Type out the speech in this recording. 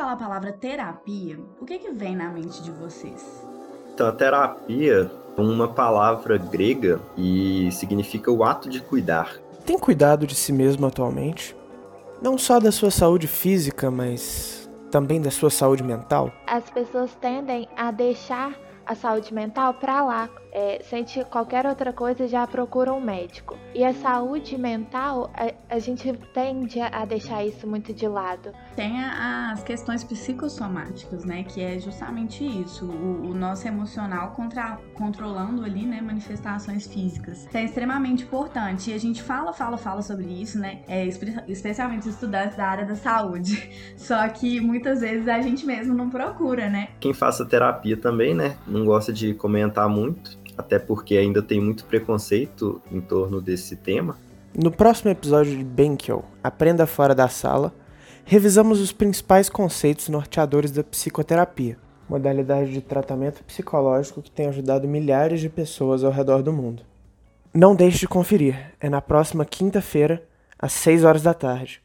fala a palavra terapia, o que, que vem na mente de vocês? Então, a terapia é uma palavra grega e significa o ato de cuidar. Tem cuidado de si mesmo atualmente? Não só da sua saúde física, mas também da sua saúde mental? As pessoas tendem a deixar a saúde mental para lá. É, sente qualquer outra coisa já procura um médico. E a saúde mental, a, a gente tende a deixar isso muito de lado. Tem a, as questões psicossomáticas, né? Que é justamente isso. O, o nosso emocional contra, controlando ali, né? Manifestações físicas. Então, é extremamente importante. E a gente fala, fala, fala sobre isso, né? É, especialmente estudantes da área da saúde. Só que muitas vezes a gente mesmo não procura, né? Quem faça terapia também, né? Não gosta de comentar muito até porque ainda tem muito preconceito em torno desse tema. No próximo episódio de Benkel, Aprenda Fora da Sala, revisamos os principais conceitos norteadores da psicoterapia, modalidade de tratamento psicológico que tem ajudado milhares de pessoas ao redor do mundo. Não deixe de conferir, é na próxima quinta-feira, às 6 horas da tarde.